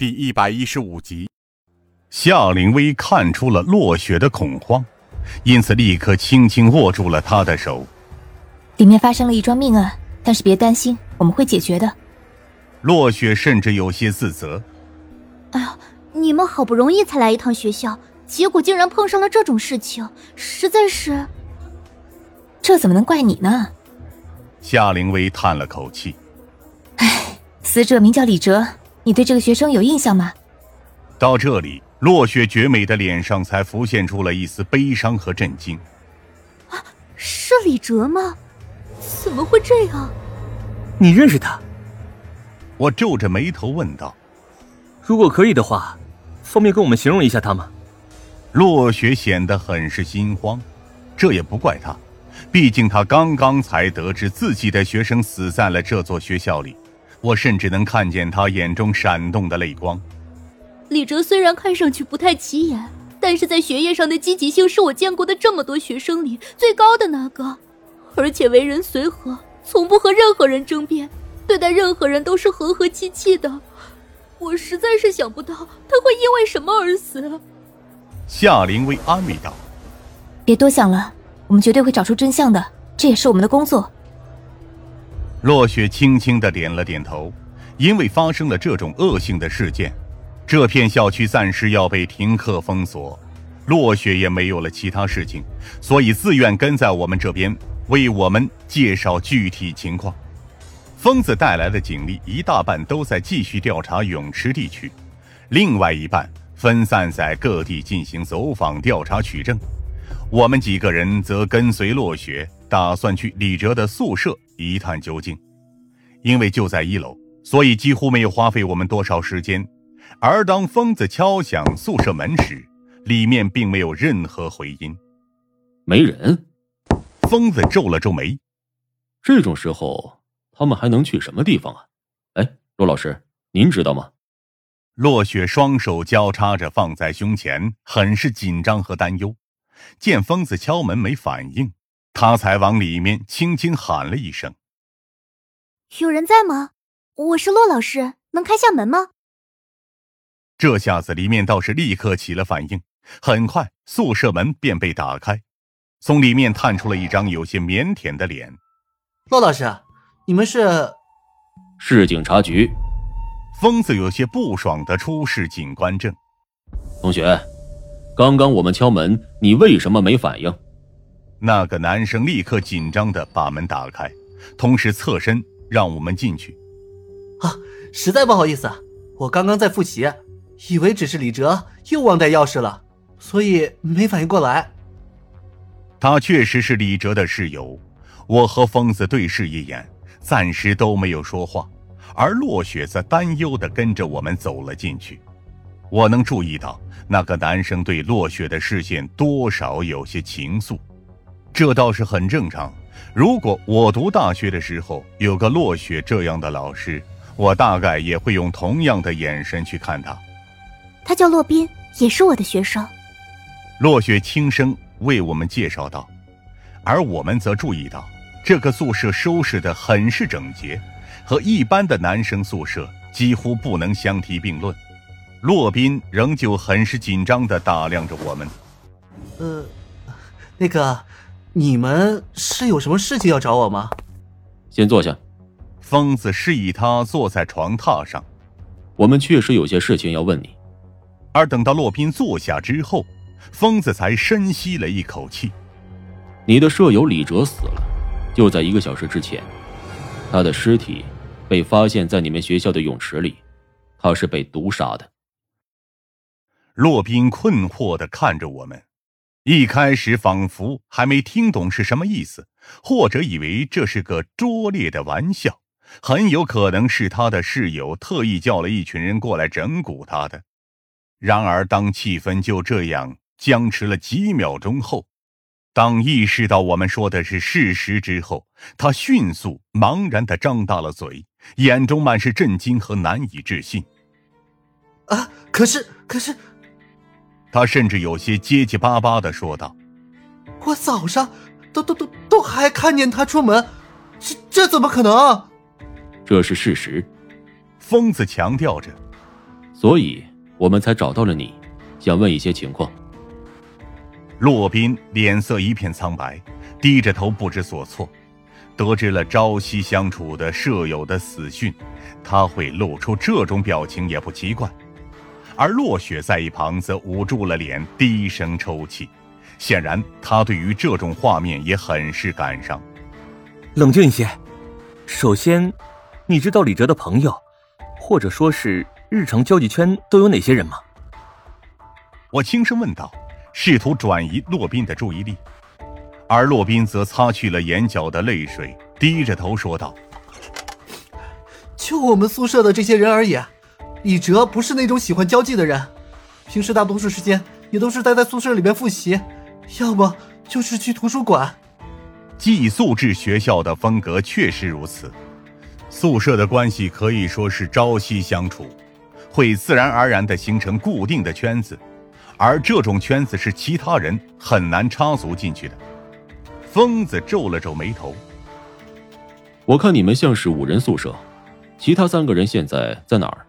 第一百一十五集，夏灵薇看出了落雪的恐慌，因此立刻轻轻握住了他的手。里面发生了一桩命案，但是别担心，我们会解决的。落雪甚至有些自责。哎呀，你们好不容易才来一趟学校，结果竟然碰上了这种事情，实在是……这怎么能怪你呢？夏灵薇叹了口气。唉，死者名叫李哲。你对这个学生有印象吗？到这里，落雪绝美的脸上才浮现出了一丝悲伤和震惊。啊，是李哲吗？怎么会这样？你认识他？我皱着眉头问道。如果可以的话，方便跟我们形容一下他吗？落雪显得很是心慌，这也不怪他，毕竟他刚刚才得知自己的学生死在了这座学校里。我甚至能看见他眼中闪动的泪光。李哲虽然看上去不太起眼，但是在学业上的积极性是我见过的这么多学生里最高的那个，而且为人随和，从不和任何人争辩，对待任何人都是和和气气的。我实在是想不到他会因为什么而死。夏灵薇安慰道：“别多想了，我们绝对会找出真相的，这也是我们的工作。”落雪轻轻的点了点头，因为发生了这种恶性的事件，这片校区暂时要被停课封锁。落雪也没有了其他事情，所以自愿跟在我们这边，为我们介绍具体情况。疯子带来的警力一大半都在继续调查泳池地区，另外一半分散在各地进行走访调查取证。我们几个人则跟随落雪，打算去李哲的宿舍。一探究竟，因为就在一楼，所以几乎没有花费我们多少时间。而当疯子敲响宿舍门时，里面并没有任何回音。没人。疯子皱了皱眉。这种时候，他们还能去什么地方啊？哎，骆老师，您知道吗？落雪双手交叉着放在胸前，很是紧张和担忧。见疯子敲门没反应。他才往里面轻轻喊了一声：“有人在吗？我是骆老师，能开下门吗？”这下子里面倒是立刻起了反应，很快宿舍门便被打开，从里面探出了一张有些腼腆的脸。“骆老师，你们是？”“市警察局。”疯子有些不爽的出示警官证。“同学，刚刚我们敲门，你为什么没反应？”那个男生立刻紧张的把门打开，同时侧身让我们进去。啊，实在不好意思，我刚刚在复习，以为只是李哲又忘带钥匙了，所以没反应过来。他确实是李哲的室友。我和疯子对视一眼，暂时都没有说话，而落雪则担忧的跟着我们走了进去。我能注意到那个男生对落雪的视线多少有些情愫。这倒是很正常。如果我读大学的时候有个落雪这样的老师，我大概也会用同样的眼神去看他。他叫洛宾，也是我的学生。落雪轻声为我们介绍道，而我们则注意到这个宿舍收拾得很是整洁，和一般的男生宿舍几乎不能相提并论。洛宾仍旧很是紧张地打量着我们。呃，那个。你们是有什么事情要找我吗？先坐下。疯子示意他坐在床榻上。我们确实有些事情要问你。而等到洛宾坐下之后，疯子才深吸了一口气。你的舍友李哲死了，就在一个小时之前，他的尸体被发现在你们学校的泳池里，他是被毒杀的。洛宾困惑的看着我们。一开始仿佛还没听懂是什么意思，或者以为这是个拙劣的玩笑，很有可能是他的室友特意叫了一群人过来整蛊他的。然而，当气氛就这样僵持了几秒钟后，当意识到我们说的是事实之后，他迅速茫然的张大了嘴，眼中满是震惊和难以置信。啊！可是，可是。他甚至有些结结巴巴的说道：“我早上都都都都还看见他出门，这这怎么可能？”这是事实，疯子强调着。所以我们才找到了你，想问一些情况。洛宾脸色一片苍白，低着头不知所措。得知了朝夕相处的舍友的死讯，他会露出这种表情也不奇怪。而落雪在一旁则捂住了脸，低声抽泣。显然，他对于这种画面也很是感伤。冷静一些。首先，你知道李哲的朋友，或者说是日常交际圈都有哪些人吗？我轻声问道，试图转移洛宾的注意力。而洛宾则擦去了眼角的泪水，低着头说道：“就我们宿舍的这些人而已，李哲不是那种喜欢交际的人，平时大多数时间也都是待在宿舍里边复习，要么就是去图书馆。寄宿制学校的风格确实如此，宿舍的关系可以说是朝夕相处，会自然而然的形成固定的圈子，而这种圈子是其他人很难插足进去的。”疯子皱了皱眉头。我看你们像是五人宿舍，其他三个人现在在哪儿？